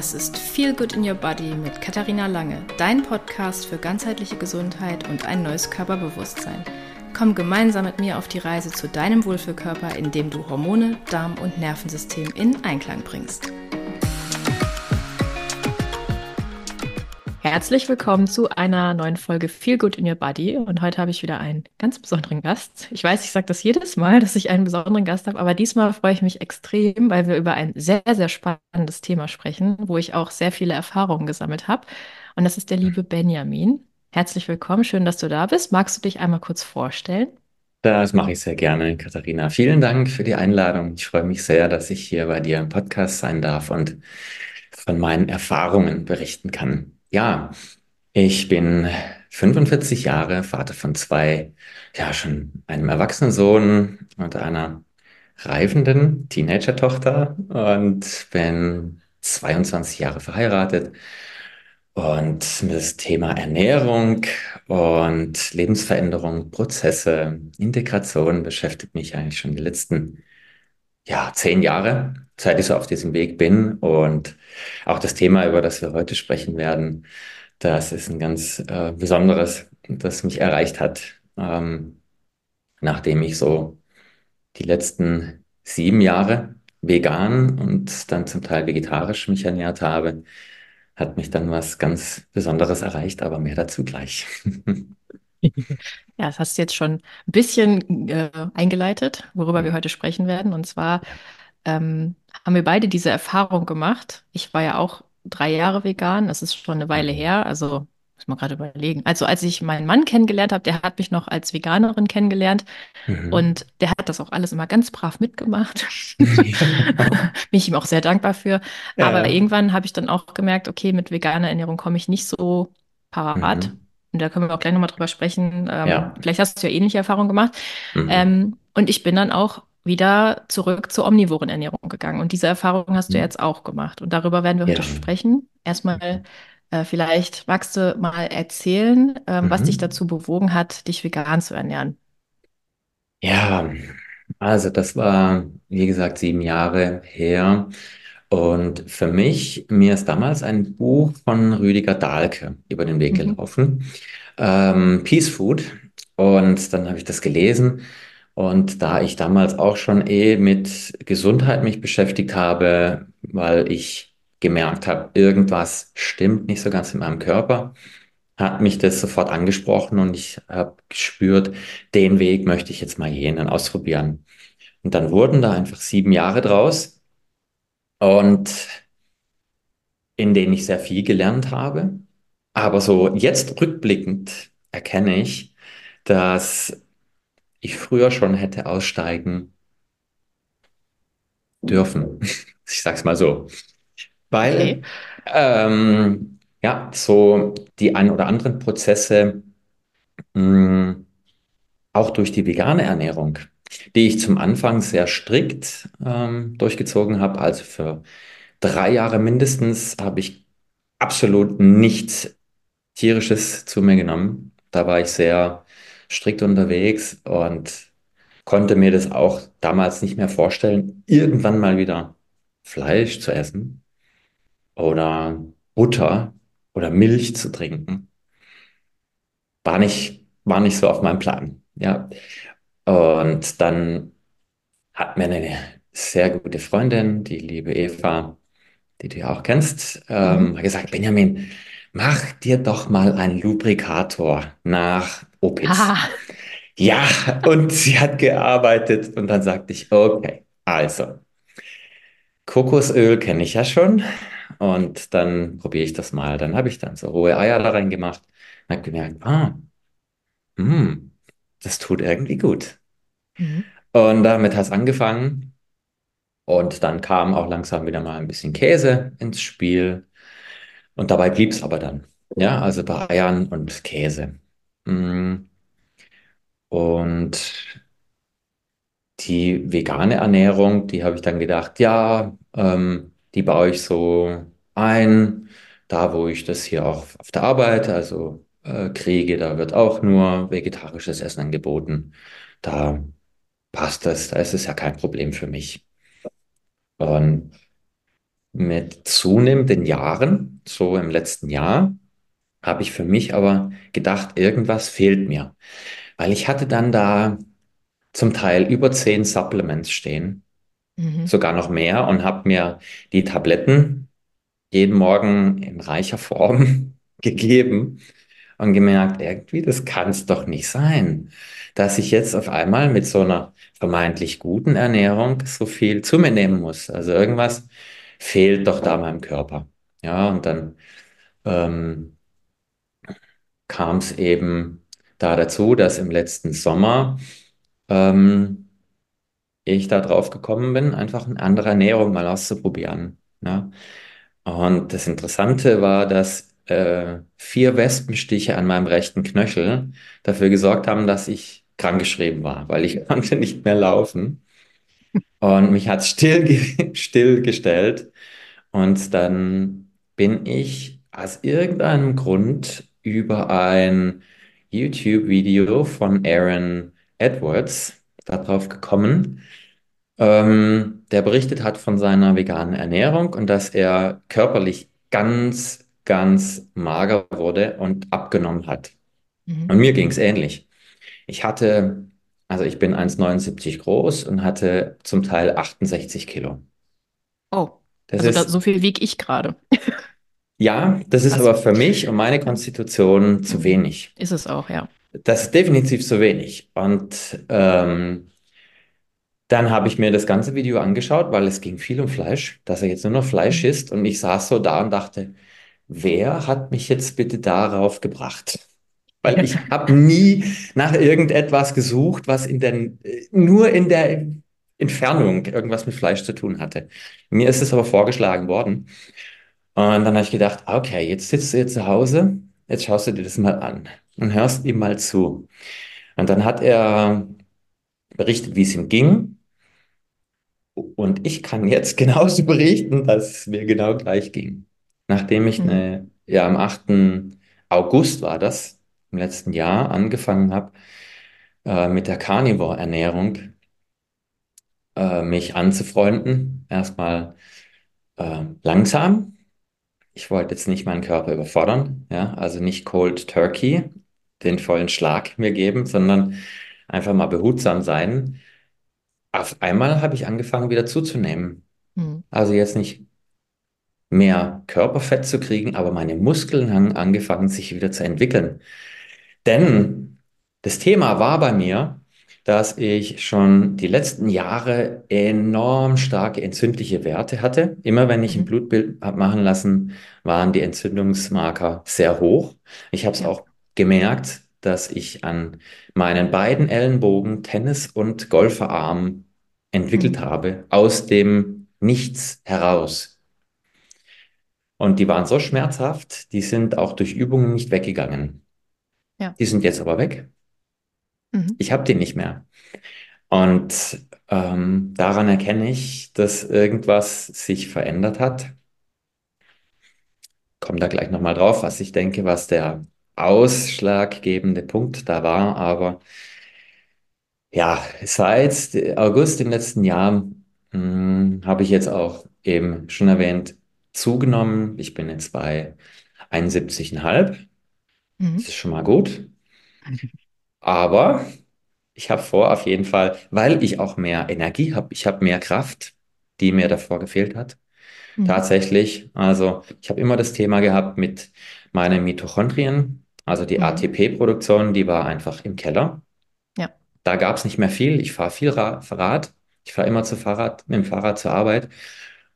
Das ist Feel Good in Your Body mit Katharina Lange, dein Podcast für ganzheitliche Gesundheit und ein neues Körperbewusstsein. Komm gemeinsam mit mir auf die Reise zu deinem Wohlfühlkörper, indem du Hormone, Darm und Nervensystem in Einklang bringst. Herzlich willkommen zu einer neuen Folge Feel Good in Your Body. Und heute habe ich wieder einen ganz besonderen Gast. Ich weiß, ich sage das jedes Mal, dass ich einen besonderen Gast habe, aber diesmal freue ich mich extrem, weil wir über ein sehr, sehr spannendes Thema sprechen, wo ich auch sehr viele Erfahrungen gesammelt habe. Und das ist der liebe Benjamin. Herzlich willkommen, schön, dass du da bist. Magst du dich einmal kurz vorstellen? Das mache ich sehr gerne, Katharina. Vielen Dank für die Einladung. Ich freue mich sehr, dass ich hier bei dir im Podcast sein darf und von meinen Erfahrungen berichten kann. Ja, ich bin 45 Jahre, Vater von zwei, ja, schon einem erwachsenen Sohn und einer reifenden Teenager-Tochter und bin 22 Jahre verheiratet. Und das Thema Ernährung und Lebensveränderung, Prozesse, Integration beschäftigt mich eigentlich schon die letzten, ja, zehn Jahre seit ich so auf diesem Weg bin. Und auch das Thema, über das wir heute sprechen werden, das ist ein ganz äh, besonderes, das mich erreicht hat, ähm, nachdem ich so die letzten sieben Jahre vegan und dann zum Teil vegetarisch mich ernährt habe, hat mich dann was ganz Besonderes erreicht, aber mehr dazu gleich. Ja, das hast du jetzt schon ein bisschen äh, eingeleitet, worüber wir heute sprechen werden. Und zwar ähm, haben wir beide diese Erfahrung gemacht. Ich war ja auch drei Jahre vegan, das ist schon eine Weile mhm. her, also muss man gerade überlegen. Also als ich meinen Mann kennengelernt habe, der hat mich noch als Veganerin kennengelernt mhm. und der hat das auch alles immer ganz brav mitgemacht. Bin ich ihm auch sehr dankbar für. Ja. Aber irgendwann habe ich dann auch gemerkt, okay, mit veganer Ernährung komme ich nicht so parat. Mhm. Und da können wir auch gleich nochmal drüber sprechen. Ähm, ja. Vielleicht hast du ja ähnliche Erfahrungen gemacht. Mhm. Ähm, und ich bin dann auch wieder zurück zur omnivoren Ernährung gegangen. Und diese Erfahrung hast du mhm. jetzt auch gemacht. Und darüber werden wir ja. heute sprechen. Erstmal, äh, vielleicht magst du mal erzählen, ähm, mhm. was dich dazu bewogen hat, dich vegan zu ernähren. Ja, also das war, wie gesagt, sieben Jahre her. Und für mich, mir ist damals ein Buch von Rüdiger Dahlke über den Weg mhm. gelaufen, ähm, Peace Food. Und dann habe ich das gelesen und da ich damals auch schon eh mit Gesundheit mich beschäftigt habe, weil ich gemerkt habe, irgendwas stimmt nicht so ganz in meinem Körper, hat mich das sofort angesprochen und ich habe gespürt, den Weg möchte ich jetzt mal gehen und ausprobieren. Und dann wurden da einfach sieben Jahre draus und in denen ich sehr viel gelernt habe. Aber so jetzt rückblickend erkenne ich, dass ich früher schon hätte aussteigen dürfen. Ich sag's mal so. Weil, okay. ähm, ja, so die ein oder anderen Prozesse, mh, mm, auch durch die vegane Ernährung, die ich zum Anfang sehr strikt ähm, durchgezogen habe, also für drei Jahre mindestens, habe ich absolut nichts Tierisches zu mir genommen. Da war ich sehr strikt unterwegs und konnte mir das auch damals nicht mehr vorstellen, irgendwann mal wieder Fleisch zu essen oder Butter oder Milch zu trinken. War nicht, war nicht so auf meinem Plan. Ja. Und dann hat mir eine sehr gute Freundin, die liebe Eva, die du ja auch kennst, ähm, mhm. gesagt, Benjamin, mach dir doch mal einen Lubrikator nach Opitz. Ah. Ja, und sie hat gearbeitet und dann sagte ich, okay, also, Kokosöl kenne ich ja schon und dann probiere ich das mal. Dann habe ich dann so rohe Eier da reingemacht und habe gemerkt, ah, mh, hm, das tut irgendwie gut. Mhm. Und damit hat es angefangen und dann kam auch langsam wieder mal ein bisschen Käse ins Spiel und dabei blieb es aber dann. Ja, also bei Eiern und Käse. Mm. Und die vegane Ernährung, die habe ich dann gedacht, ja, ähm, die baue ich so ein, da wo ich das hier auch auf der Arbeit, also äh, kriege, da wird auch nur vegetarisches Essen angeboten. Da passt das, da ist es ja kein Problem für mich. Und mit zunehmenden Jahren, so im letzten Jahr, habe ich für mich aber gedacht, irgendwas fehlt mir. Weil ich hatte dann da zum Teil über zehn Supplements stehen, Mhm. sogar noch mehr, und habe mir die Tabletten jeden Morgen in reicher Form gegeben und gemerkt, irgendwie, das kann es doch nicht sein, dass ich jetzt auf einmal mit so einer vermeintlich guten Ernährung so viel zu mir nehmen muss. Also irgendwas fehlt doch da meinem Körper. Ja, und dann ähm, kam es eben da dazu, dass im letzten Sommer ähm, ich da drauf gekommen bin, einfach eine andere Ernährung mal auszuprobieren. Ja. Und das Interessante war, dass äh, vier Wespenstiche an meinem rechten Knöchel dafür gesorgt haben, dass ich krankgeschrieben war, weil ich konnte nicht mehr laufen. Und mich hat still, stillgestellt. Und dann bin ich aus irgendeinem Grund über ein YouTube-Video von Aaron Edwards darauf gekommen, ähm, der berichtet hat von seiner veganen Ernährung und dass er körperlich ganz, ganz mager wurde und abgenommen hat. Mhm. Und mir ging es ähnlich. Ich hatte, also ich bin 1,79 groß und hatte zum Teil 68 Kilo. Oh, Das also da, ist, so viel wiege ich gerade. ja, das ist Krass. aber für mich und meine. Konstitution zu Mhm. wenig. Ist es auch, ja. Das ist definitiv zu wenig. Und ähm, Dann habe ich mir das ganze Video angeschaut, weil es ging viel um Fleisch, dass er jetzt nur noch Fleisch Mhm. isst. Und ich saß so da und dachte, wer hat mich jetzt bitte darauf gebracht? Weil ich habe nie nach irgendetwas gesucht, was in den, nur in der Entfernung irgendwas mit Fleisch zu tun hatte. Mir ist es aber vorgeschlagen worden. Und dann habe ich gedacht, okay, jetzt sitzt du hier zu Hause, jetzt schaust du dir das mal an und hörst ihm mal zu. Und dann hat er berichtet, wie es ihm ging. Und ich kann jetzt genauso berichten, dass es mir genau gleich ging. Nachdem ich Mhm. eine, ja, am 8. August war das, im letzten Jahr, angefangen habe, äh, mit der Carnivore-Ernährung äh, mich anzufreunden. Erstmal äh, langsam. Ich wollte jetzt nicht meinen Körper überfordern, ja, also nicht Cold Turkey, den vollen Schlag mir geben, sondern einfach mal behutsam sein. Auf einmal habe ich angefangen, wieder zuzunehmen. Mhm. Also jetzt nicht mehr Körperfett zu kriegen, aber meine Muskeln haben angefangen, sich wieder zu entwickeln. Denn das Thema war bei mir, dass ich schon die letzten Jahre enorm starke entzündliche Werte hatte. Immer wenn ich ein Mhm. Blutbild habe machen lassen, waren die Entzündungsmarker sehr hoch. Ich habe es auch gemerkt, dass ich an meinen beiden Ellenbogen Tennis- und Golferarm entwickelt Mhm. habe, aus dem Nichts heraus. Und die waren so schmerzhaft, die sind auch durch Übungen nicht weggegangen. Ja. Die sind jetzt aber weg. Mhm. Ich habe die nicht mehr. Und ähm, daran erkenne ich, dass irgendwas sich verändert hat. Komme da gleich nochmal drauf, was ich denke, was der ausschlaggebende Punkt da war. Aber ja, seit August im letzten Jahr mh, habe ich jetzt auch eben schon erwähnt, zugenommen. Ich bin jetzt bei 71,5. Das Mhm. ist schon mal gut. Aber ich habe vor, auf jeden Fall, weil ich auch mehr Energie habe, ich habe mehr Kraft, die mir davor gefehlt hat. Mhm. Tatsächlich, also ich habe immer das Thema gehabt mit meinen Mitochondrien, also die Mhm. ATP-Produktion, die war einfach im Keller. Ja. Da gab es nicht mehr viel. Ich fahre viel Ra Rad. Ich fahre immer zu Fahrrad, mit dem Fahrrad zur Arbeit.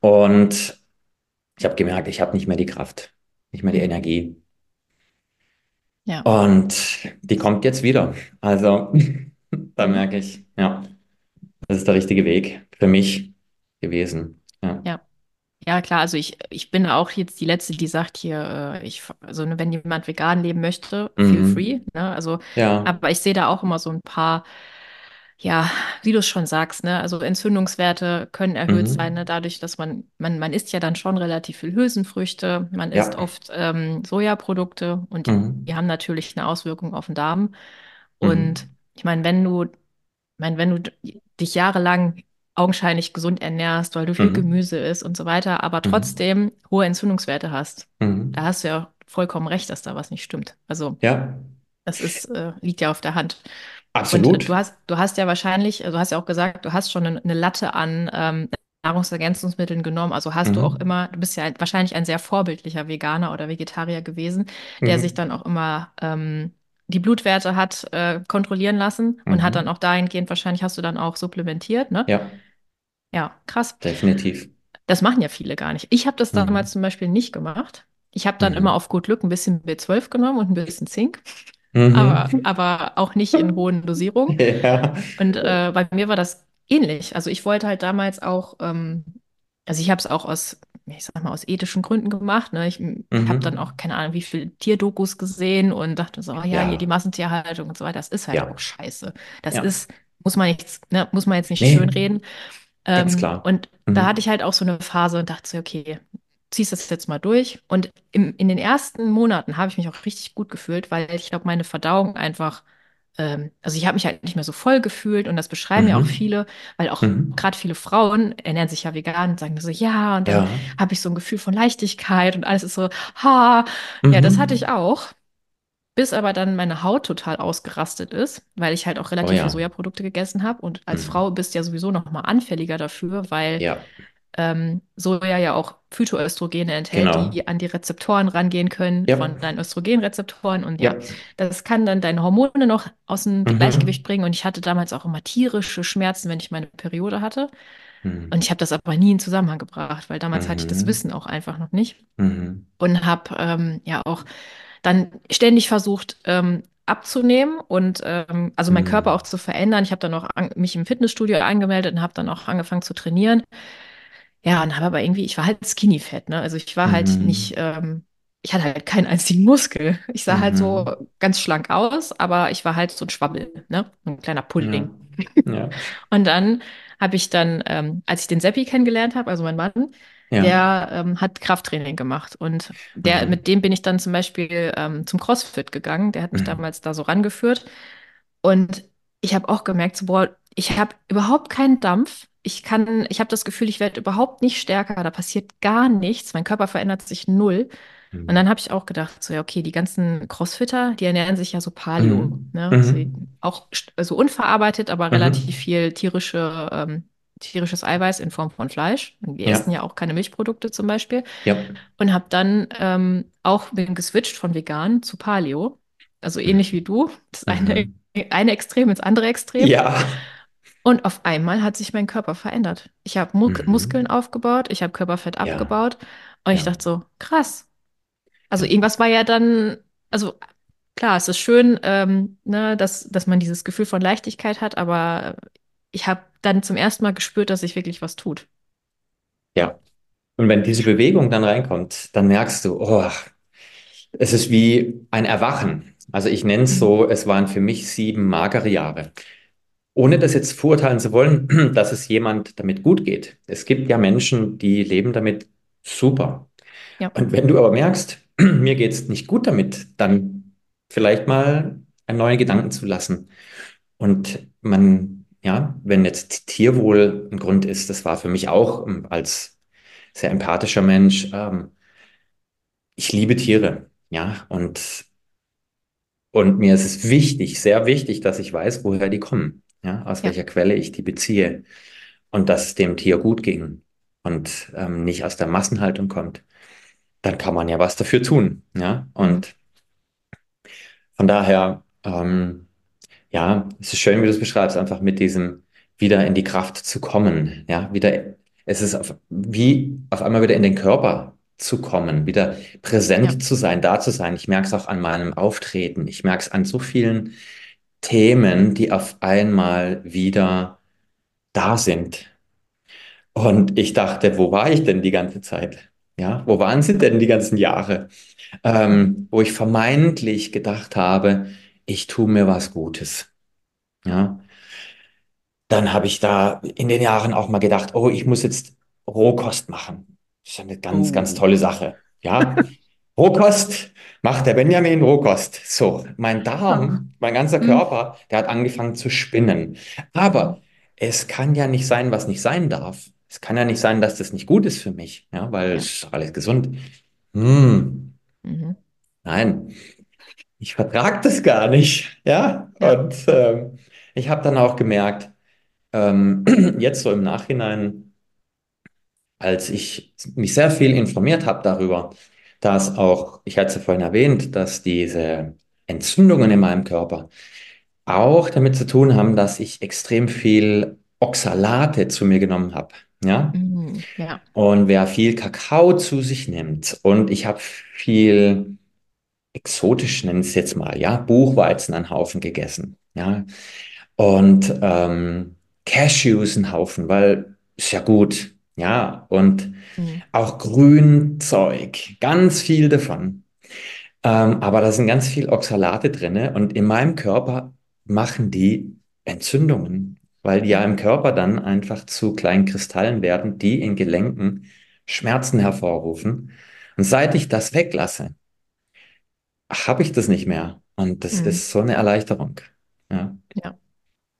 Und ich habe gemerkt, ich habe nicht mehr die Kraft, nicht mehr die Mhm. Energie. Ja. Und die kommt jetzt wieder. Also da Mhm. merke ich, ja. Das ist der richtige Weg für mich gewesen. Ja. Ja. Ja, klar, also ich, ich bin auch jetzt die Letzte, die sagt hier, äh, ich, also ne, wenn jemand vegan leben möchte, feel Mhm. free, ne? Also, Ja. aber ich sehe da auch immer so ein paar, ja, wie du es schon sagst, ne? Also Entzündungswerte können erhöht sein, ne? Mhm. Dadurch, dass man, man, man isst ja dann schon relativ viel Hülsenfrüchte, man isst Ja. oft ähm, Sojaprodukte und die, die Mhm. haben natürlich eine Auswirkung auf den Darm. Und Mhm. ich meine, wenn du, ich meine, wenn du dich jahrelang augenscheinlich gesund ernährst, weil du viel Mhm. Gemüse isst und so weiter, aber Mhm. trotzdem hohe Entzündungswerte hast. Da Mhm. hast du ja vollkommen recht, dass da was nicht stimmt. Also Ja, das ist, äh, liegt ja auf der Hand. Und äh, absolut. du hast, du hast ja wahrscheinlich, also du hast ja auch gesagt, du hast schon eine, eine Latte an ähm, Nahrungsergänzungsmitteln genommen. Also hast du auch Mhm. immer, du bist ja wahrscheinlich ein sehr vorbildlicher Veganer oder Vegetarier gewesen, der sich Mhm. dann auch immer ähm, die Blutwerte hat äh, kontrollieren lassen und hat dann Mhm. auch dahingehend, wahrscheinlich hast du dann auch supplementiert, ne? Ja, Ja, krass. definitiv. Das machen ja viele gar nicht. Ich habe das damals Mhm. zum Beispiel nicht gemacht. Ich habe dann immer Mhm. auf gut Glück ein bisschen B12 genommen und ein bisschen Zink, Mhm. aber auch nicht in hohen Dosierungen. Ja. Und äh, bei mir war das ähnlich. Also ich wollte halt damals auch, ähm, also ich habe es auch aus, ich sag mal, aus ethischen Gründen gemacht. Ne? Ich habe dann Mhm. auch keine Ahnung, wie viele Tierdokus gesehen und dachte so, oh ja, hier die Ja, Massentierhaltung und so weiter. Das ist halt ja, auch scheiße. Das ja. ist, muss man nicht, ne, muss man jetzt nicht Nee, schönreden. ganz Ähm, klar. und da hatte Mhm. ich halt auch so eine Phase und dachte so, okay, ziehst das jetzt mal durch. Und im, in den ersten Monaten habe ich mich auch richtig gut gefühlt, weil ich glaube, meine Verdauung einfach, ähm, also ich habe mich halt nicht mehr so voll gefühlt und das beschreiben ja auch Mhm. viele, weil auch Mhm. gerade viele Frauen ernähren sich ja vegan und sagen so, ja, und dann Ja. habe ich so ein Gefühl von Leichtigkeit und alles ist so, ha, ja, das hatte Mhm. ich auch. Bis aber dann meine Haut total ausgerastet ist, weil ich halt auch Oh relativ viel ja. Sojaprodukte gegessen habe. Und als Frau Mhm. bist du ja sowieso noch mal anfälliger dafür, weil Ja, ähm, Soja ja auch Phytoöstrogene enthält, genau. die an die Rezeptoren rangehen können Ja, von deinen Östrogenrezeptoren. Und ja, ja. das kann dann deine Hormone noch aus dem Gleichgewicht Mhm. bringen. Und ich hatte damals auch immer tierische Schmerzen, wenn ich meine Periode hatte. Und Mhm. ich habe das aber nie in Zusammenhang gebracht, weil damals hatte ich das Mhm. Wissen auch einfach noch nicht. Mhm. Und habe ähm, ja auch dann ständig versucht, ähm, abzunehmen und ähm, also meinen Körper auch Mhm. zu verändern. Ich habe dann auch an, mich im Fitnessstudio angemeldet und habe dann auch angefangen zu trainieren. Ja, und habe aber irgendwie, ich war halt skinny fett, ne? Also ich war halt nicht, Mhm. ähm, ich hatte halt keinen einzigen Muskel. Ich sah halt so Mhm. ganz schlank aus, aber ich war halt so ein Schwabbel, ne? Ein kleiner Ja, Pudding. ja, Und dann habe ich dann, ähm, als ich den Seppi kennengelernt habe, also mein Mann, ja. der ähm, hat Krafttraining gemacht und der, Mhm. mit dem bin ich dann zum Beispiel ähm, zum CrossFit gegangen. Der hat mich Mhm. damals da so rangeführt und ich habe auch gemerkt, so, boah, ich habe überhaupt keinen Dampf. Ich kann, ich habe das Gefühl, ich werde überhaupt nicht stärker. Da passiert gar nichts. Mein Körper verändert sich null. Und dann Mhm. habe ich auch gedacht, so ja, okay, die ganzen Crossfitter, die ernähren sich ja so Paleo, Mhm. ne? Mhm. auch st- also unverarbeitet, aber relativ Mhm. viel tierische, ähm, tierisches Eiweiß in Form von Fleisch. Die essen Ja, ja auch keine Milchprodukte zum Beispiel. ja. Und habe dann ähm, auch bin geswitcht von vegan zu Paleo. Also ähnlich wie Mhm. du. Das eine, Mhm. eine Extrem ins andere Extrem. Ja. Und auf einmal hat sich mein Körper verändert. Ich habe Mu Muskeln Mhm. aufgebaut, ich habe Körperfett Ja, abgebaut. Und ich ja, dachte so, krass. Also irgendwas war ja dann, also klar, es ist schön, ähm, ne, dass, dass man dieses Gefühl von Leichtigkeit hat, aber ich habe dann zum ersten Mal gespürt, dass sich wirklich was tut. ja. Und wenn diese Bewegung dann reinkommt, dann merkst du, oh, es ist wie ein Erwachen. Also ich nenne es Mhm. so, es waren für mich sieben magere Jahre. Ohne das jetzt verurteilen zu wollen, dass es jemand damit gut geht. Es gibt ja Menschen, die leben damit super. Ja, Und wenn du aber merkst, mir geht es nicht gut damit, dann vielleicht mal einen neuen Gedanken zu lassen. Und man, ja, wenn jetzt Tierwohl ein Grund ist, das war für mich auch ähm, als sehr empathischer Mensch, ähm, ich liebe Tiere, ja, und, und mir ist es wichtig, sehr wichtig, dass ich weiß, woher die kommen, ja, aus ja. welcher Quelle ich die beziehe und dass es dem Tier gut ging und ähm, nicht aus der Massenhaltung kommt. Dann kann man ja was dafür tun, ja, Mhm. und von daher, ähm, Ja, es ist schön, wie du es beschreibst, einfach mit diesem wieder in die Kraft zu kommen. Ja, wieder, es ist auf, wie auf einmal wieder in den Körper zu kommen, wieder Ja, präsent zu sein, da zu sein. Ich merke es auch an meinem Auftreten. Ich merke es an so vielen Themen, die auf einmal wieder da sind. Und ich dachte, wo war ich denn die ganze Zeit? Ja, wo waren sie denn die ganzen Jahre? Ähm, wo ich vermeintlich gedacht habe, ich tue mir was Gutes. Ja. Dann habe ich da in den Jahren auch mal gedacht, oh, ich muss jetzt Rohkost machen. Das ist eine ganz, ganz Oh. tolle Sache. Ja, Rohkost macht der Benjamin Rohkost. So, mein. Darm, mein ganzer Mhm. Körper, der hat angefangen zu spinnen. Aber es kann ja nicht sein, was nicht sein darf. Es kann ja nicht sein, dass das nicht gut ist für mich, ja, weil Ja. es ist alles gesund. Hm, Mhm. nein, ich vertrage das gar nicht, ja. Ja. Und ähm, ich habe dann auch gemerkt, ähm, jetzt so im Nachhinein, als ich mich sehr viel informiert habe darüber, dass auch, ich hatte es ja vorhin erwähnt, dass diese Entzündungen in meinem Körper auch damit zu tun haben, dass ich extrem viel Oxalate zu mir genommen habe. Ja, Mhm. Ja. und wer viel Kakao zu sich nimmt und ich habe viel exotisch, nennen es jetzt mal, ja, Buchweizen einen Haufen gegessen. Ja, und ähm, Cashews einen Haufen, weil ist ja gut. Ja, und Mhm. auch Grünzeug, ganz viel davon. Ähm, aber da sind ganz viel Oxalate drinne und in meinem Körper machen die Entzündungen, weil die ja Ja. im Körper dann einfach zu kleinen Kristallen werden, die in Gelenken Schmerzen hervorrufen. Und seit ich das weglasse, habe ich das nicht mehr. Und das Mhm. ist so eine Erleichterung. Ja, Ja.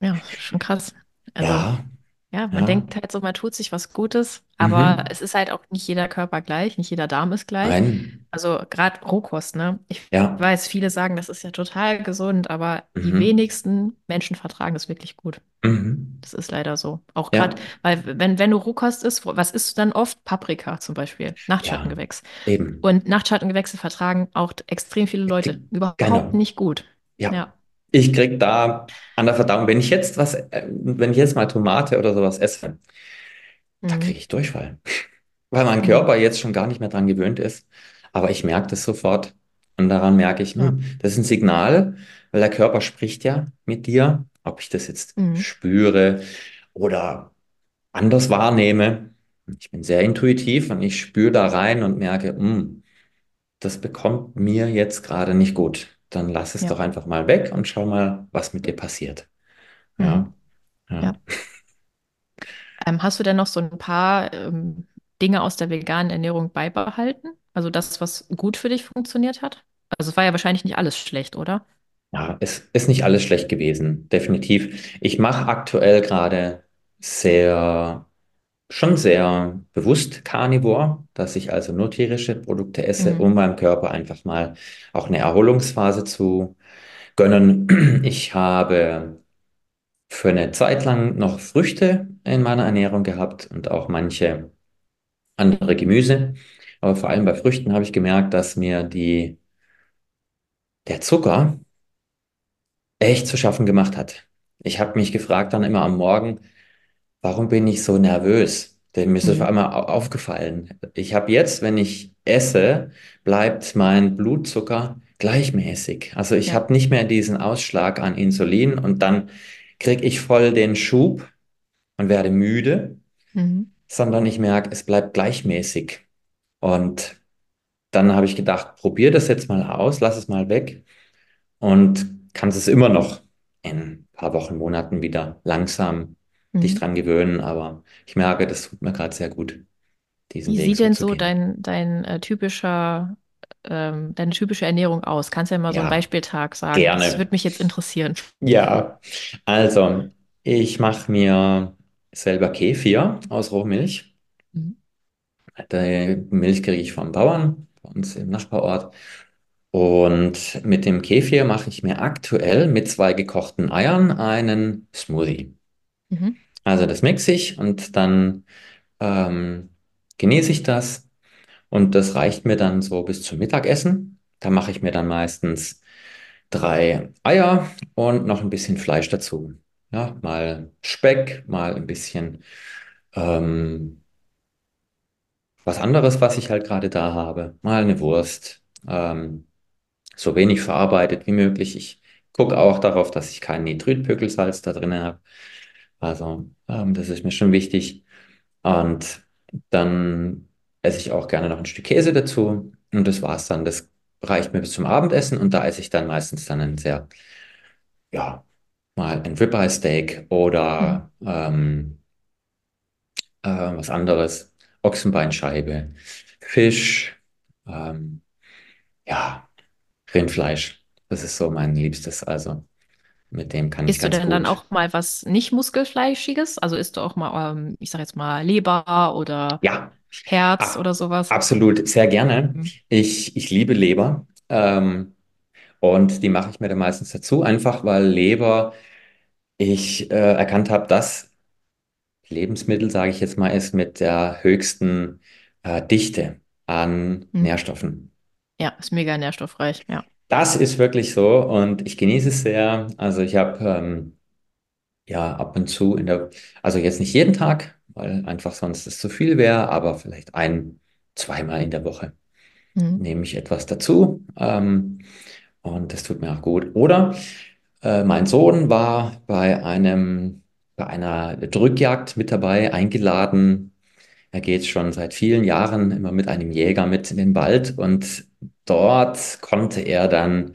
Ja, schon krass. Also, ja, ja, man ja. denkt halt so, man tut sich was Gutes, aber Mhm. es ist halt auch nicht jeder Körper gleich, nicht jeder Darm ist gleich. Nein, Also gerade Rohkost, ne? Ich ja. weiß, viele sagen, das ist ja total gesund, aber die Mhm. wenigsten Menschen vertragen das wirklich gut. Mhm. Das ist leider so. Auch gerade, Ja, weil wenn, wenn du Rohkost isst, was isst du dann oft? Paprika zum Beispiel, ja, Nachtschattengewächs. eben. Und Nachtschattengewächse vertragen auch extrem viele Leute überhaupt Genau. nicht gut. Ja. Ja. Ich krieg da an der Verdauung, wenn ich jetzt was, äh, wenn ich jetzt mal Tomate oder sowas esse, da kriege Mhm. ich Durchfall, weil mein Mhm. Körper jetzt schon gar nicht mehr dran gewöhnt ist. Aber ich merke das sofort und daran merke ich, hm, das ist ein Signal, weil der Körper spricht ja mit dir, ob ich das jetzt Mhm. spüre oder anders wahrnehme. Ich bin sehr intuitiv und ich spüre da rein und merke, hm, das bekommt mir jetzt gerade nicht gut. Dann lass es Ja. doch einfach mal weg und schau mal, was mit dir passiert. Mhm. Ja, ja. Ja. Ähm, hast du denn noch so ein paar ähm, Dinge aus der veganen Ernährung beibehalten? Also das, was gut für dich funktioniert hat? Also es war ja wahrscheinlich nicht alles schlecht, oder? Ja, es ist nicht alles schlecht gewesen, definitiv. Ich mache aktuell gerade sehr, schon sehr bewusst Carnivore, dass ich also nur tierische Produkte esse, Mhm. um meinem Körper einfach mal auch eine Erholungsphase zu gönnen. Ich habe für eine Zeit lang noch Früchte in meiner Ernährung gehabt und auch manche andere Gemüse. Aber vor allem bei Früchten habe ich gemerkt, dass mir die, der Zucker echt zu schaffen gemacht hat. Ich habe mich gefragt dann immer am Morgen, warum bin ich so nervös? Denn mir ist es auf Mhm. einmal au- aufgefallen. Ich habe jetzt, wenn ich esse, bleibt mein Blutzucker gleichmäßig. Also ich Ja. habe nicht mehr diesen Ausschlag an Insulin und dann kriege ich voll den Schub und werde müde, Mhm. sondern ich merke, es bleibt gleichmäßig. Und dann habe ich gedacht, probier das jetzt mal aus, lass es mal weg und kannst es immer noch in ein paar Wochen, Monaten wieder langsam dich Mhm. dran gewöhnen. Aber ich merke, das tut mir gerade sehr gut, diesen Wie Weg sieht so denn so gehen. dein, dein äh, typischer, ähm, deine typische Ernährung aus? Kannst du ja mal so einen Beispieltag sagen? Das gerne. würde mich jetzt interessieren. Ja, also ich mache mir selber Kefir aus Rohmilch. Mhm. Die Milch kriege ich vom Bauern bei uns im Nachbarort. Und mit dem Kefir mache ich mir aktuell mit zwei gekochten Eiern einen Smoothie. Mhm. Also das mixe ich und dann ähm, genieße ich das. Und das reicht mir dann so bis zum Mittagessen. Da mache ich mir dann meistens drei Eier und noch ein bisschen Fleisch dazu. Ja, mal Speck, mal ein bisschen ähm, was anderes, was ich halt gerade da habe. Mal eine Wurst. Ähm, so wenig verarbeitet wie möglich. Ich gucke auch darauf, dass ich kein Nitritpökelsalz da drin habe. Also, ähm, das ist mir schon wichtig. Und dann esse ich auch gerne noch ein Stück Käse dazu. Und das war's dann. Das reicht mir bis zum Abendessen. Und da esse ich dann meistens dann ein sehr, ja, mal ein Ribeye Steak Mhm. oder ähm, äh, was anderes. Ochsenbeinscheibe, Fisch, ähm, ja, Rindfleisch. Das ist so mein Liebstes. Also. Mit dem kann ich Isst du ganz denn dann gut. auch mal was nicht Muskelfleischiges? Also isst du auch mal, ähm, ich sag jetzt mal, Leber oder Ja, Herz ab, oder sowas? absolut, sehr gerne. Mhm. Ich, ich liebe Leber. Ähm, und die mache ich mir dann meistens dazu, einfach weil Leber ich äh, erkannt habe, dass Lebensmittel, sage ich jetzt mal, ist mit der höchsten äh, Dichte an Mhm. Nährstoffen. Ja, ist mega nährstoffreich, ja. Das ist wirklich so und ich genieße es sehr. Also ich habe ähm, ja ab und zu in der, also jetzt nicht jeden Tag, weil einfach sonst es zu viel wäre, aber vielleicht ein, zweimal in der Woche Mhm. nehme ich etwas dazu ähm, und das tut mir auch gut. Oder äh, mein Sohn war bei einem, bei einer Drückjagd mit dabei, eingeladen Er geht schon seit vielen Jahren immer mit einem Jäger mit in den Wald und dort konnte er dann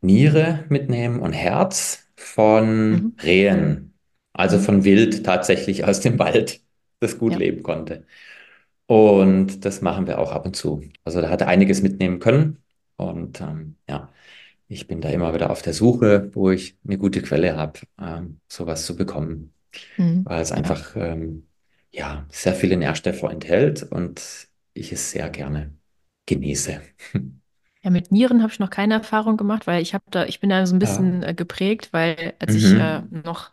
Niere mitnehmen und Herz Mhm. von Rehen, also Mhm. von Wild tatsächlich aus dem Wald, das gut Ja. leben konnte. Und das machen wir auch ab und zu. Also da hat er einiges mitnehmen können und ähm, ja, ich bin da immer wieder auf der Suche, wo ich eine gute Quelle habe, ähm, sowas zu bekommen Mhm. weil es einfach ähm, ja, sehr viele Nährstoffe enthält und ich es sehr gerne genieße. Ja, mit Nieren habe ich noch keine Erfahrung gemacht, weil ich habe da, ich bin da so ein Ja. bisschen äh, geprägt, weil als ich äh, Mhm. noch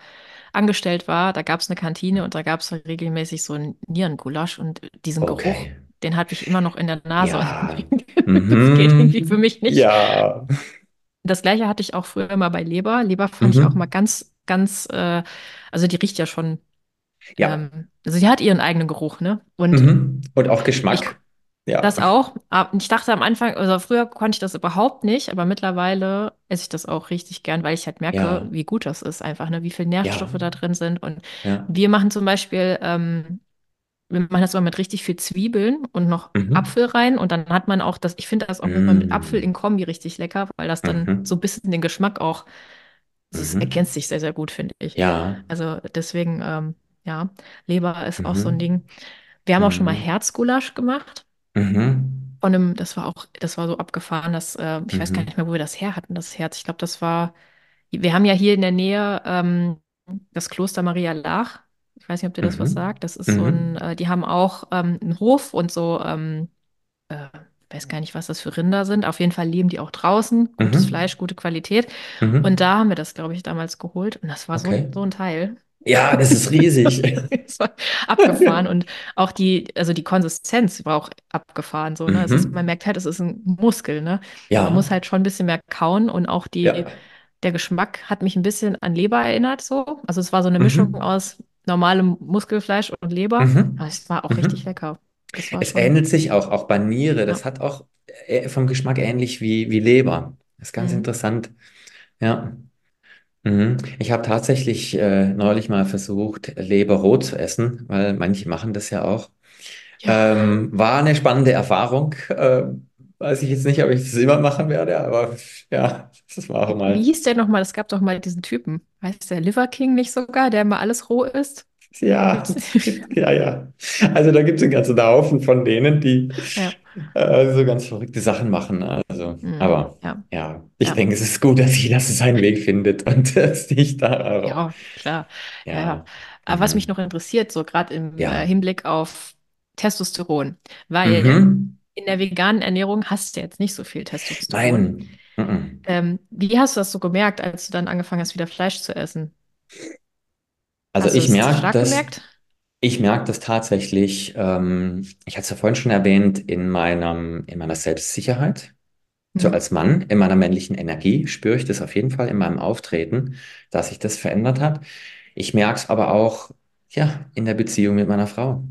angestellt war, da gab es eine Kantine und da gab es regelmäßig so einen Nierengulasch und diesen Geruch, Okay. den habe ich immer noch in der Nase. Ja. Das geht irgendwie für Mhm. mich nicht. Ja. Das gleiche hatte ich auch früher mal bei Leber. Leber fand ich auch mal Mhm. ganz, ganz, äh, also die riecht ja schon, Ja. ähm, also sie hat ihren eigenen Geruch, ne? Und Mhm. Und auch Geschmack. Ja. Das auch. Ich dachte am Anfang, also früher konnte ich das überhaupt nicht, aber mittlerweile esse ich das auch richtig gern, weil ich halt merke, Ja. wie gut das ist einfach, ne? Wie viele Nährstoffe Ja. da drin sind. Und wir machen zum Beispiel, ähm, wir machen das immer mit richtig viel Zwiebeln und noch Mhm. Apfel rein. Und dann hat man auch das, ich finde das auch immer mit Apfel in Mhm. Kombi richtig lecker, weil das dann so Mhm. ein bisschen den Geschmack auch, es Mhm. ergänzt sich sehr, sehr gut, finde ich. Ja. Also deswegen, ähm, ja, Leber ist auch so ein Mhm. Ding. Wir haben auch schon mal Mhm. Herzgulasch gemacht. Mhm. Von einem, das war auch, das war so abgefahren, dass, äh, ich weiß gar nicht Mhm. mehr, wo wir das her hatten, das Herz. Ich glaube, das war, wir haben ja hier in der Nähe ähm, das Kloster Maria Laach. Ich weiß nicht, ob dir das was Mhm. sagt. Das ist so ein, Mhm. äh, die haben auch ähm, einen Hof und so, ähm, äh, weiß gar nicht, was das für Rinder sind. Auf jeden Fall leben die auch draußen. Gutes Mhm. Fleisch, gute Qualität. Und Mhm. da haben wir das, glaube ich, damals geholt. Und das war so, Okay. so ein Teil. Ja, das ist riesig. Es war abgefahren und auch die, also die Konsistenz war auch abgefahren so, ne? Es ist, man Mhm. merkt halt, es ist ein Muskel, ne? Man muss Ja, halt schon ein bisschen mehr kauen und auch die, ja. der Geschmack hat mich ein bisschen an Leber erinnert so. Also es war so eine Mischung Mhm. aus normalem Muskelfleisch und Leber. Aber Mhm. es war auch richtig Mhm. lecker. Das war Es ähnelt sich auch, auch bei Niere. ja. Das hat auch äh, vom Geschmack ähnlich wie, wie Leber. Das ist ganz Mhm. interessant. Ja. Mhm. Ich habe tatsächlich äh, neulich mal versucht, Leber roh zu essen, weil manche machen das ja auch. Ja. Ähm, war eine spannende Erfahrung. Ähm, weiß ich jetzt nicht, ob ich das immer machen werde, aber ja, das war auch Wie mal. hieß der nochmal? Es gab doch mal diesen Typen. Heißt der Liver King nicht sogar, der mal alles roh isst? Ja, ja, ja. Also da gibt es einen ganzen Haufen von denen, die Ja. äh, so ganz verrückte Sachen machen. Also, Mhm. aber Ja. ja, ich Ja. denke, es ist gut, dass jeder seinen Weg findet und dass ich da auch. Ja, klar. Ja. Aber was mich Mhm. noch interessiert, so gerade im äh. Hinblick auf Testosteron, weil Mhm. in der veganen Ernährung hast du jetzt nicht so viel Testosteron. Nein. Mhm. Ähm, wie hast du das so gemerkt, als du dann angefangen hast, wieder Fleisch zu essen? Also Hast ich merke stark das, gemerkt? ich merke das tatsächlich, ähm, ich hatte es ja vorhin schon erwähnt, in meinem, in meiner Selbstsicherheit. So Mhm. als Mann, in meiner männlichen Energie spüre ich das auf jeden Fall in meinem Auftreten, dass sich das verändert hat. Ich merke es aber auch, ja, in der Beziehung mit meiner Frau.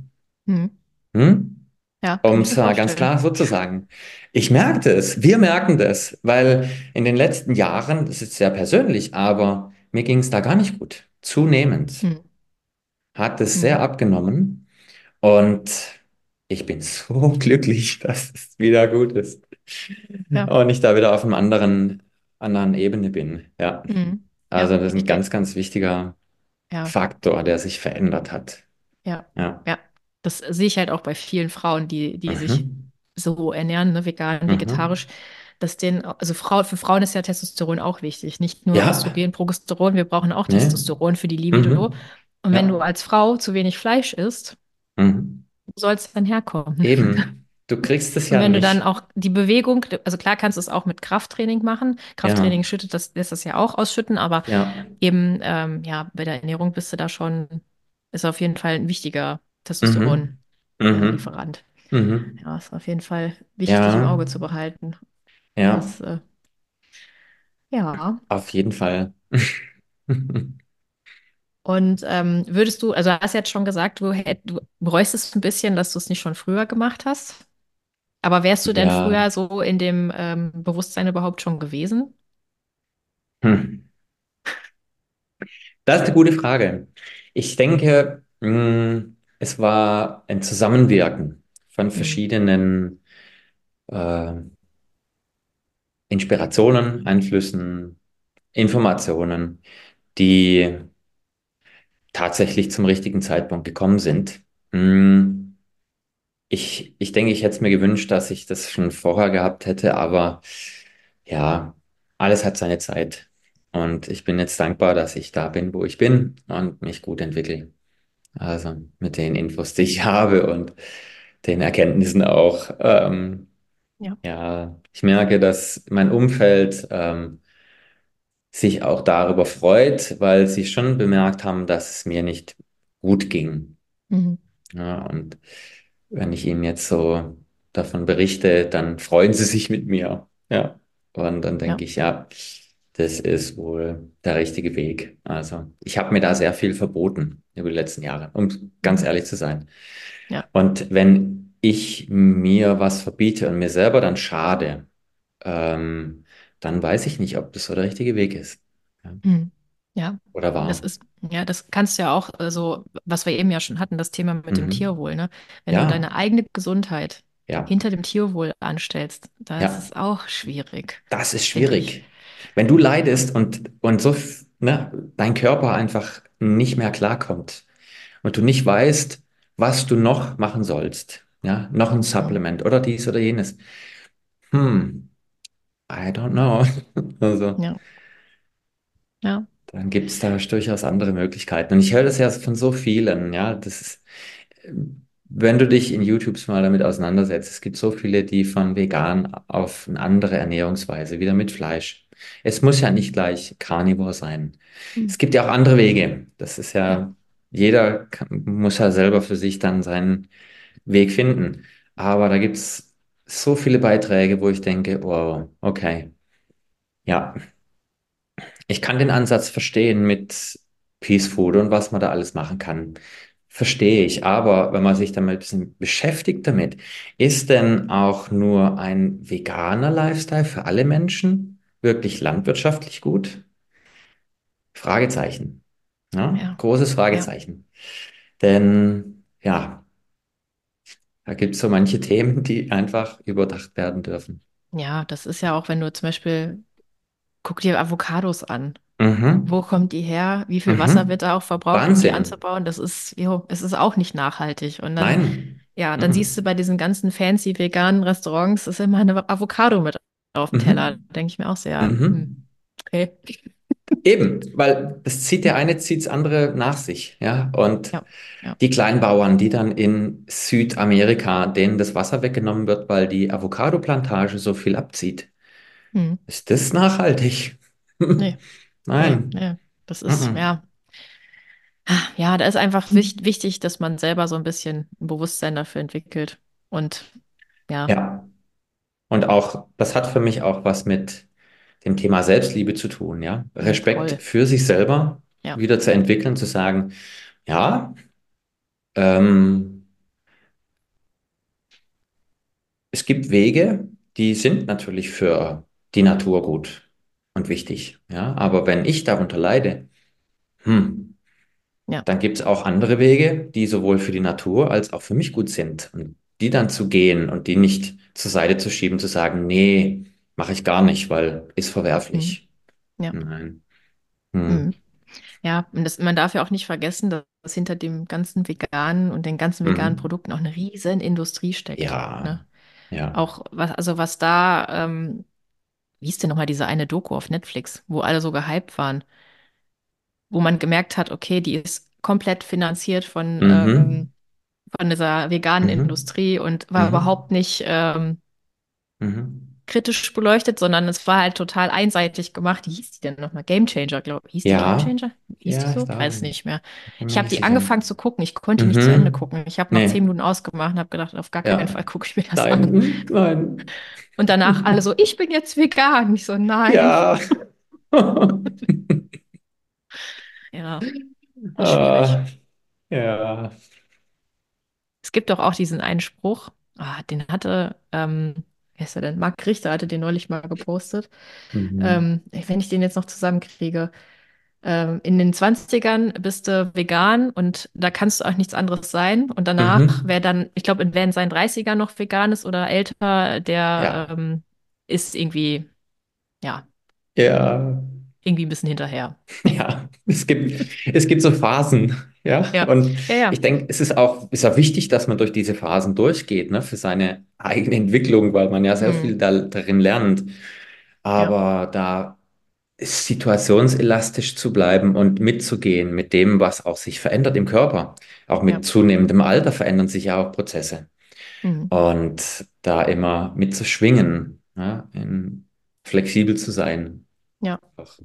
Mhm. Hm? Ja, Um es ganz klar so zu sagen. Ich merke das, wir merken das, weil in den letzten Jahren, das ist sehr persönlich, aber mir ging es da gar nicht gut. Zunehmend Mhm. hat es sehr Mhm. abgenommen und ich bin so glücklich, dass es wieder gut ist Ja. und ich da wieder auf einem anderen, anderen Ebene bin. Ja, Mhm. also Ja, das ist ein ganz, ganz wichtiger ja. Faktor, der sich verändert hat. Ja, Ja. ja. Das sehe ich halt auch bei vielen Frauen, die, die sich Mhm. so ernähren, ne, vegan, Mhm. Dass den, also Frau, für Frauen ist ja Testosteron auch wichtig. Nicht nur Ja, Östrogen, Progesteron, wir brauchen auch ne? Testosteron für die Libido. Mhm. Und wenn du Ja. als Frau zu wenig Fleisch isst, Mhm. wo soll es dann herkommen? Eben. Du kriegst es Und ja wenn du dann nicht. auch die Bewegung, also klar kannst du es auch mit Krafttraining machen. Ja, Krafttraining schüttet das, lässt das ja auch ausschütten, aber ja. eben, ähm, ja, bei der Ernährung bist du da schon, ist auf jeden Fall ein wichtiger Mhm. Mhm. Testosteron-Lieferant. Mhm. Ja, ist auf jeden Fall wichtig im Ja, Auge zu behalten. Ja, Das, äh, ja. auf jeden Fall. Und ähm, würdest du, also hast jetzt schon gesagt, du, hätt, du bereust es ein bisschen, dass du es nicht schon früher gemacht hast. Aber wärst du denn Ja. früher so in dem ähm, Bewusstsein überhaupt schon gewesen? Hm. Das ist eine gute Frage. Ich denke, mh, es war ein Zusammenwirken von Hm, verschiedenen äh, Inspirationen, Einflüssen, Informationen, die tatsächlich zum richtigen Zeitpunkt gekommen sind. Mh, Ich, ich denke, ich hätte es mir gewünscht, dass ich das schon vorher gehabt hätte, aber ja, alles hat seine Zeit. Und ich bin jetzt dankbar, dass ich da bin, wo ich bin und mich gut entwickle. Also mit den Infos, die ich habe und den Erkenntnissen auch. Ähm, ja. ja, ich merke, dass mein Umfeld ähm, sich auch darüber freut, weil sie schon bemerkt haben, dass es mir nicht gut ging. Mhm. Ja, und wenn ich ihnen jetzt so davon berichte, dann freuen sie sich mit mir. Ja. Und dann Ja. denke ich, ja, das ist wohl der richtige Weg. Also ich habe mir da sehr viel verboten über die letzten Jahre, um ganz Mhm. ehrlich zu sein. Ja. Und wenn ich mir was verbiete und mir selber dann schade, ähm, dann weiß ich nicht, ob das so der richtige Weg ist. Ja. Mhm. Ja. Oder Das war. ist, ja, das kannst du ja auch, also, was wir eben ja schon hatten, das Thema mit dem Mhm. Tierwohl, ne? Wenn du Ja, deine eigene Gesundheit ja, hinter dem Tierwohl anstellst, da ist ja. es auch schwierig, Das ist schwierig. Wenn du leidest und, und so, ne, dein Körper einfach nicht mehr klarkommt und du nicht weißt, was du noch machen sollst, ja, noch ein. Supplement oder dies oder jenes. Hm, I don't know. Also, Ja. Ja. dann gibt es da durchaus andere Möglichkeiten. Und ich höre das ja von so vielen, ja, das ist, wenn du dich in YouTube mal damit auseinandersetzt, es gibt so viele, die von vegan auf eine andere Ernährungsweise, wieder mit Fleisch. Es muss ja nicht gleich Carnivore sein. Mhm. Es gibt ja auch andere Wege. Das ist Ja. ja, jeder kann, muss ja selber für sich dann seinen Weg finden. Aber da gibt es so viele Beiträge, wo ich denke, wow, okay, ja, ich kann den Ansatz verstehen mit Peace Food und was man da alles machen kann. Verstehe ich. Aber wenn man sich damit ein bisschen beschäftigt damit, ist denn auch nur ein veganer Lifestyle für alle Menschen wirklich landwirtschaftlich gut? Fragezeichen. Ja, Ja. großes Ja. Fragezeichen. Denn ja, da gibt es so manche Themen, die einfach überdacht werden dürfen. Ja, das ist ja auch, wenn du zum Beispiel, guck dir Avocados an. Mhm. Wo kommt die her? Wie viel Wasser wird Mhm. da auch verbraucht, um die Wahnsinn. anzubauen? Das ist, jo, es ist auch nicht nachhaltig. Und dann, Nein. ja, dann siehst du Mhm. bei diesen ganzen fancy veganen Restaurants, ist immer eine Avocado mit auf dem Teller. Mhm. Da denke ich mir auch so, ja, hm, Mhm. okay. Eben, weil das zieht der eine, zieht das andere nach sich, ja. Und Ja, ja. die Kleinbauern, die dann in Südamerika, denen das Wasser weggenommen wird, weil die Avocado-Plantage so viel abzieht, Hm. ist das nachhaltig? Nee, nee, Nein. nee. Das ist, Mhm. ja, ja, da ist einfach wich wichtig, dass man selber so ein bisschen ein Bewusstsein dafür entwickelt. Und ja, Ja. Und auch, das hat für mich auch was mit dem Thema Selbstliebe zu tun, ja. Respekt voll. für sich selber Ja. wieder zu entwickeln, zu sagen, ja, ähm, Es gibt Wege, die sind natürlich für die Natur gut und wichtig, ja. Aber wenn ich darunter leide, hm, Ja. dann gibt es auch andere Wege, die sowohl für die Natur als auch für mich gut sind. Und die dann zu gehen und die nicht zur Seite zu schieben, zu sagen, nee, mache ich gar nicht, weil ist verwerflich. Ja. Nein. Hm. Hm. Ja, und das, man darf ja auch nicht vergessen, dass hinter dem ganzen veganen und den ganzen veganen Mhm. Produkten auch eine riesen Industrie steckt. Ja, Ne? ja. Auch was, also was da ähm, wie hieß denn nochmal diese eine Doku auf Netflix, wo alle so gehypt waren, wo man gemerkt hat, okay, die ist komplett finanziert von, Mhm. ähm, von dieser veganen Mhm. Industrie und war Mhm. überhaupt nicht ähm, Mhm. Kritisch beleuchtet, sondern es war halt total einseitig gemacht. Wie hieß die denn nochmal? Game Changer, glaube ich. Hieß die Game Ja, Changer? Hieß die ja, ich so? glaube, Weiß nicht mehr. Ich habe die sicher. angefangen zu gucken. Ich konnte nicht zu Ende Mhm. gucken. Ich habe nach zehn Nee, Minuten ausgemacht und habe gedacht, auf gar keinen Fall ja. gucke ich mir das an. Nein, nein. Und danach alle so, ich bin jetzt vegan. Ich so, nein. Ja. Ja. Ah, ja. Es gibt doch auch diesen einen Spruch, ah, den hatte, ähm, wer ist er denn? Marc Richter hatte den neulich mal gepostet. Mhm. Ähm, wenn ich den jetzt noch zusammenkriege. Ähm, in den Zwanzigern bist du vegan und da kannst du auch nichts anderes sein. Und danach, Mhm. wer dann, ich glaube, wer in seinen Dreißigern noch vegan ist oder älter, der Ja. ähm, ist irgendwie, ja, Ja. irgendwie ein bisschen hinterher. Ja. Es gibt, es gibt so Phasen. Ja. Ja, Und ja, ich ja, denke, es ist auch, ist auch wichtig, dass man durch diese Phasen durchgeht, ne, für seine eigene Entwicklung, weil man ja sehr hm, viel da, darin lernt. Aber da situationselastisch zu bleiben und mitzugehen mit dem, was auch sich verändert im Körper. Auch mit zunehmendem Alter verändern sich ja auch Prozesse. hm, Und da immer mitzuschwingen, in, flexibel zu sein, ja. auch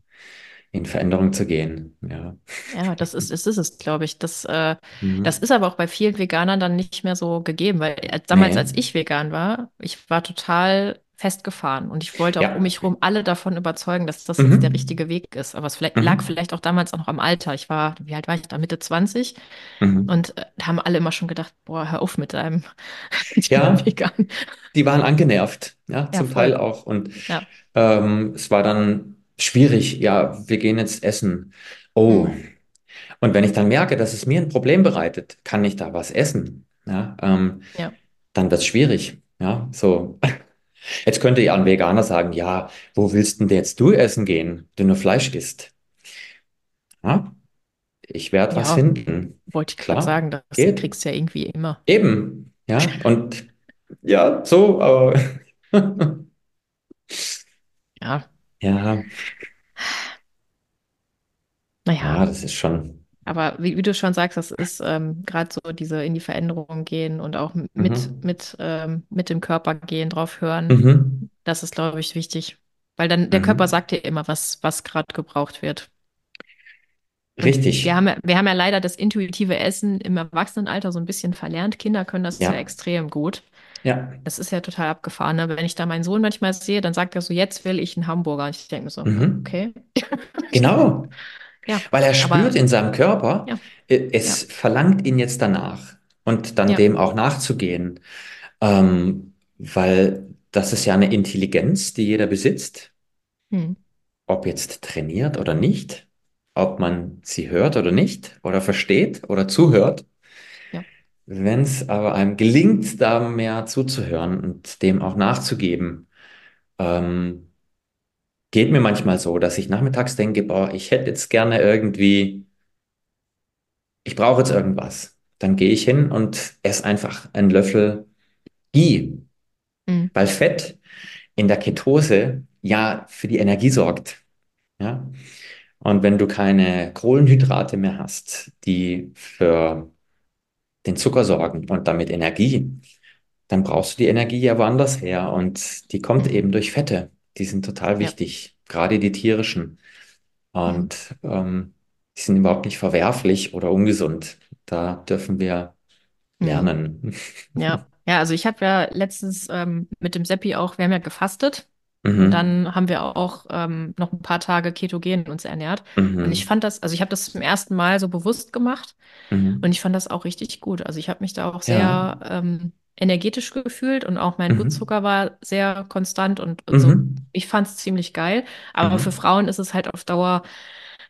in Veränderung zu gehen. Ja. Ja, das ist, das ist es, glaube ich. Das, äh, das Mhm. ist aber auch bei vielen Veganern dann nicht mehr so gegeben, weil äh, damals, als Nee. ich vegan war, ich war total festgefahren und ich wollte auch um Ja. mich herum alle davon überzeugen, dass das jetzt der Mhm. richtige Weg ist. Aber es vielleicht, lag Mhm. vielleicht auch damals auch noch am Alter. Ich war, wie alt war ich da? Mitte 20 Mhm. und äh, da haben alle immer schon gedacht, boah, hör auf mit deinem Ja, vegan. die waren angenervt, ja, Ja, zum Teil voll. auch. Und ähm, es war dann schwierig. Ja, wir gehen jetzt essen. Oh, Hm. Und wenn ich dann merke, dass es mir ein Problem bereitet, kann ich da was essen? Ja, ähm, Ja. dann wird es schwierig. Ja, so. Jetzt könnte ja ein Veganer sagen, ja, wo willst denn jetzt du essen gehen, du nur Fleisch isst? Ja, ich werde was Ja, finden. wollte ich gerade Klar, sagen, das geht. kriegst du ja irgendwie immer. Eben. Ja, und ja, so, aber Ja, ja, ja, naja. das ist schon. Aber wie, wie du schon sagst, das ist ähm, gerade so diese in die Veränderung gehen und auch mit, Mhm. mit, ähm, mit dem Körper gehen, drauf hören. Mhm. Das ist, glaube ich, wichtig. Weil dann der Körper Mhm. sagt dir immer, was, was gerade gebraucht wird. Und wir Richtig. haben ja, wir haben ja leider das intuitive Essen im Erwachsenenalter so ein bisschen verlernt. Kinder können das ja Ja, extrem gut. Ja. Das ist ja total abgefahren. Ne? Wenn ich da meinen Sohn manchmal sehe, dann sagt er so, jetzt will ich einen Hamburger. Und ich denke mir so, Mhm. okay. Genau. Ja, Weil er spürt aber in seinem Körper, ja, äh, ja, es verlangt ihn jetzt danach und dann ja. dem auch nachzugehen. Ähm, weil das ist ja eine Intelligenz, die jeder besitzt, Hm, ob jetzt trainiert oder nicht, ob man sie hört oder nicht oder versteht oder zuhört. Wenn es aber einem gelingt, da mehr zuzuhören und dem auch nachzugeben, ähm, geht mir manchmal so, dass ich nachmittags denke, boah, ich hätte jetzt gerne irgendwie ich brauche jetzt irgendwas. Dann gehe ich hin und esse einfach einen Löffel Ghee, Hm, weil Fett in der Ketose ja für die Energie sorgt. Ja? Und wenn du keine Kohlenhydrate mehr hast, die für den Zucker sorgen und damit Energie, dann brauchst du die Energie ja woanders her und die kommt hm, eben durch Fette. Die sind total ja. wichtig, gerade die tierischen. Und ähm, die sind überhaupt nicht verwerflich oder ungesund. Da dürfen wir Hm. lernen. Ja, ja, also ich habe ja letztens ähm, mit dem Seppi auch, wir haben ja gefastet und Mhm. dann haben wir auch ähm, noch ein paar Tage ketogen uns ernährt. Und ich Mhm. fand das, also ich habe das zum ersten Mal so bewusst gemacht und Mhm. ich fand das auch richtig gut. Also ich habe mich da auch Ja. sehr ähm, energetisch gefühlt und auch mein Mhm. Blutzucker war sehr konstant und so. Mhm. Ich fand es ziemlich geil. Aber für Mhm. Frauen ist es halt auf Dauer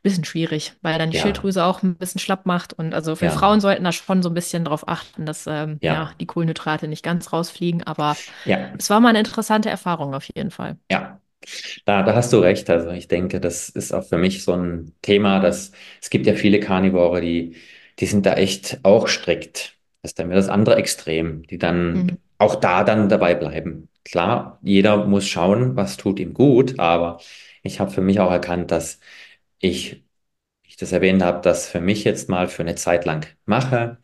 bisschen schwierig, weil dann die Ja. Schilddrüse auch ein bisschen schlapp macht. Und also wir Ja. Frauen sollten da schon so ein bisschen drauf achten, dass ähm, ja, Ja. die Kohlenhydrate nicht ganz rausfliegen. Aber Ja. es war mal eine interessante Erfahrung auf jeden Fall. Ja. Da, da hast du recht. Also ich denke, das ist auch für mich so ein Thema, dass es gibt ja viele Karnivore, die, die sind da echt auch strikt. Das ist dann wieder das andere Extrem, die dann Mhm. auch da dann dabei bleiben. klar, jeder muss schauen, was tut ihm gut, aber ich habe für mich auch erkannt, dass ich, wie ich das erwähnt habe, das für mich jetzt mal für eine Zeit lang mache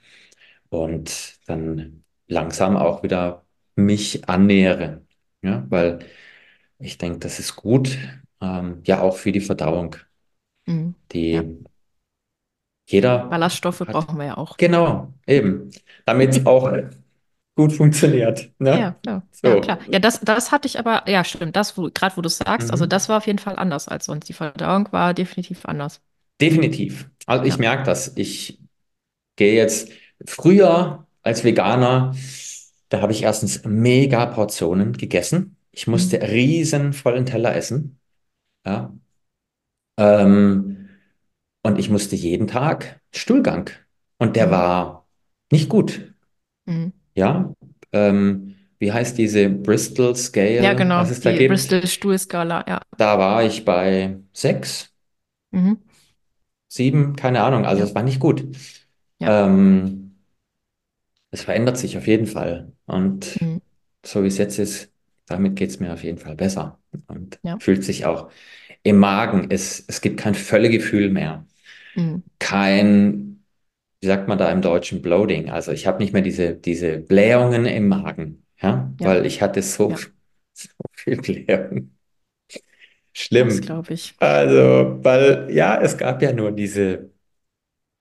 und dann langsam auch wieder mich annähere. Ja, weil ich denke, das ist gut, ähm, ja, auch für die Verdauung. Mhm. Ja. Die jeder Ballaststoffe hat, brauchen wir ja auch. genau, eben, damit auch gut funktioniert. Ja, Ne? klar. Ja, klar. So. Ja, das, das hatte ich aber, ja, stimmt, das, gerade wo du es sagst, also Mhm. das war auf jeden Fall anders als sonst. Die Verdauung war definitiv anders. Definitiv. Also ich Ja. merke das. Ich gehe jetzt früher als Veganer, da habe ich erstens mega Portionen gegessen. Ich Mhm. musste riesen vollen Teller essen. Ja. Ähm, und ich musste jeden Tag Stuhlgang. Und der Mhm. war nicht gut. Mhm. Ja. Ähm, wie heißt diese Bristol Ja, Scale, genau, was es da die gibt? Bristol-Stuhlskala, ja. Da war ich bei sechs, Mhm. sieben, keine Ahnung. Also Ja, es war nicht gut. ja. Ähm, es verändert sich auf jeden Fall. Und Mhm. so wie es jetzt ist, damit geht es mir auf jeden Fall besser. Und Ja. fühlt sich auch im Magen. Es, es gibt kein Völlegefühl mehr. Mhm. Kein, wie sagt man da im Deutschen, Bloating. Also ich habe nicht mehr diese, diese Blähungen im Magen. Ja, Ja, weil ich hatte so, ja, so viel Blähung. das Schlimm. glaube ich. Also, weil ja, es gab ja nur diese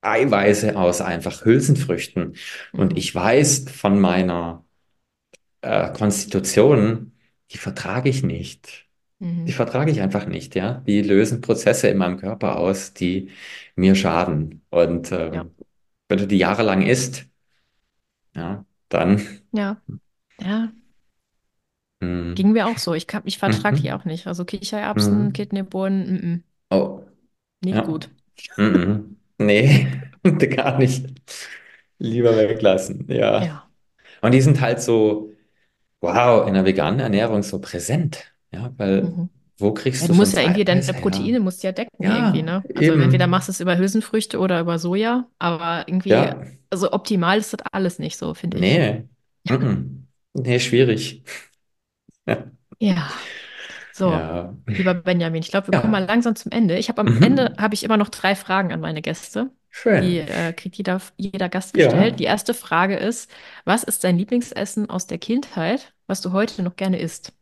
Eiweiße aus einfach Hülsenfrüchten. Und Mhm. ich weiß von meiner äh, Konstitution, die vertrage ich nicht. Die Mhm. vertrage ich einfach nicht, ja. Die lösen Prozesse in meinem Körper aus, die mir schaden. Und Ja, ähm, wenn du die jahrelang isst, ja, dann ja, ja. hm, Ging mir auch so. Ich kann, ich vertrage die mhm, auch nicht. Also Kichererbsen, mhm. Kidneybohnen, mm, mm, Oh, nicht ja. gut. Mhm. Nee, gar nicht. Lieber weglassen, ja. Ja. Und die sind halt so, wow, in der veganen Ernährung so präsent. Ja, weil Mhm. Wo Ja, kriegst du du musst ja irgendwie deine? Proteine musst ja decken irgendwie, Ja, ne? Also entweder machst eben. du es über Hülsenfrüchte oder über Soja, aber irgendwie, Ja, also optimal ist das alles nicht so, finde ich. nee. Mhm. Nee, schwierig. Ja, Ja, so, ja. lieber Benjamin, ich glaube, wir kommen Ja. mal langsam zum Ende. Ich habe am Ende Mhm. habe ich immer noch drei Fragen an meine Gäste. Die Schön. äh, kriegt jeder, jeder Gast gestellt. Ja. Die erste Frage ist, was ist dein Lieblingsessen aus der Kindheit, was du heute noch gerne isst?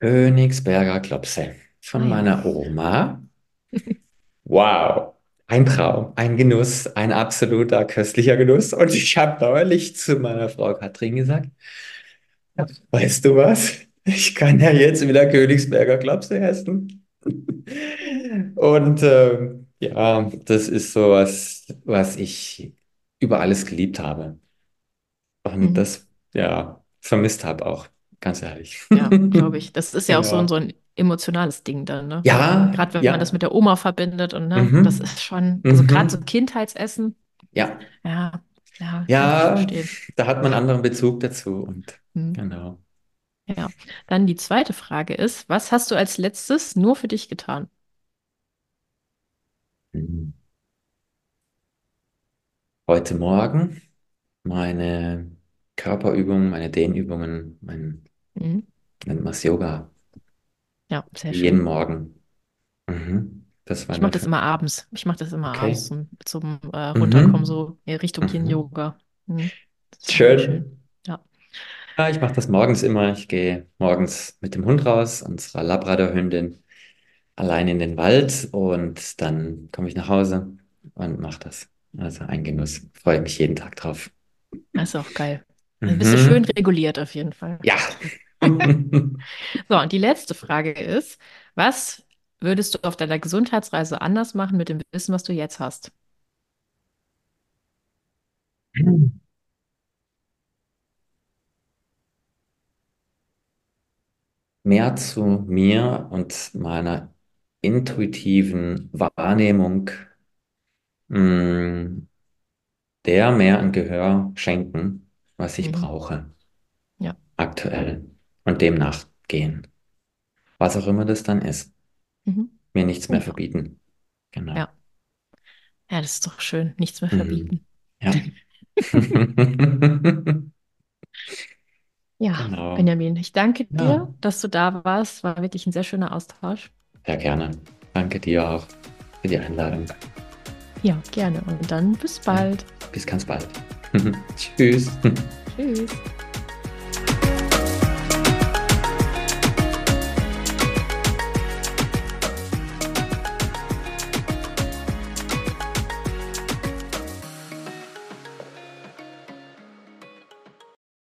Königsberger Klopse von ja. meiner Oma. Wow. Ein Traum, ein Genuss, ein absoluter köstlicher Genuss. Und ich habe neulich zu meiner Frau Katrin gesagt, weißt du was? Ich kann ja jetzt wieder Königsberger Klopse essen. Und ähm, ja, das ist so was, was ich über alles geliebt habe. Und Mhm. das, ja, vermisst habe auch, ganz ehrlich. Ja, glaube ich. Das ist ja auch so ein, so Ja. ein emotionales Ding dann, ne? Ja, Gerade wenn man das ja. mit der Oma verbindet und ne, das Mhm. ist schon, also gerade so Mhm. Kindheitsessen, Ja. ja, ja, kann ich Ja, verstehen. da hat man einen anderen Bezug dazu. Und Mhm. genau. Ja. Dann die zweite Frage ist, was hast du als letztes nur für dich getan? Mhm. Heute Morgen meine Körperübungen, meine Dehnübungen, mein, Mhm. nennt man es Yoga. Ja, sehr Jeden schön. Morgen. Mhm. Das war Ich mache das immer abends. Ich mache das immer Okay. abends zum, zum äh, Runterkommen, Mhm. so in Richtung Mhm. Yin-Yoga. Mhm. Schön. Schön. Ja. Ja, ich mache das morgens immer. Ich gehe morgens mit dem Hund raus, unserer Labrador-Hündin, allein in den Wald und dann komme ich nach Hause und mache das. Also ein Genuss. Freue mich jeden Tag drauf. Das ist auch geil. Dann bist du schön Mhm. reguliert auf jeden Fall. Ja. So, und die letzte Frage ist, was würdest du auf deiner Gesundheitsreise anders machen mit dem Wissen, was du jetzt hast? Mehr zu mir und meiner intuitiven Wahrnehmung, mh, der mehr an Gehör schenken, was ich Mhm. brauche Ja. aktuell und dem nachgehen. Was auch immer das dann ist. Mhm. Mir nichts mehr ja. verbieten. Genau. Ja. Ja, das ist doch schön. Nichts mehr Mhm. verbieten. Ja. Ja, Genau. Benjamin, ich danke Ja, dir, dass du da warst. War wirklich ein sehr schöner Austausch. sehr gerne. Danke dir auch für die Einladung. Ja, gerne. Und dann bis Ja, bald. bis ganz bald. Tschüss. Tschüss.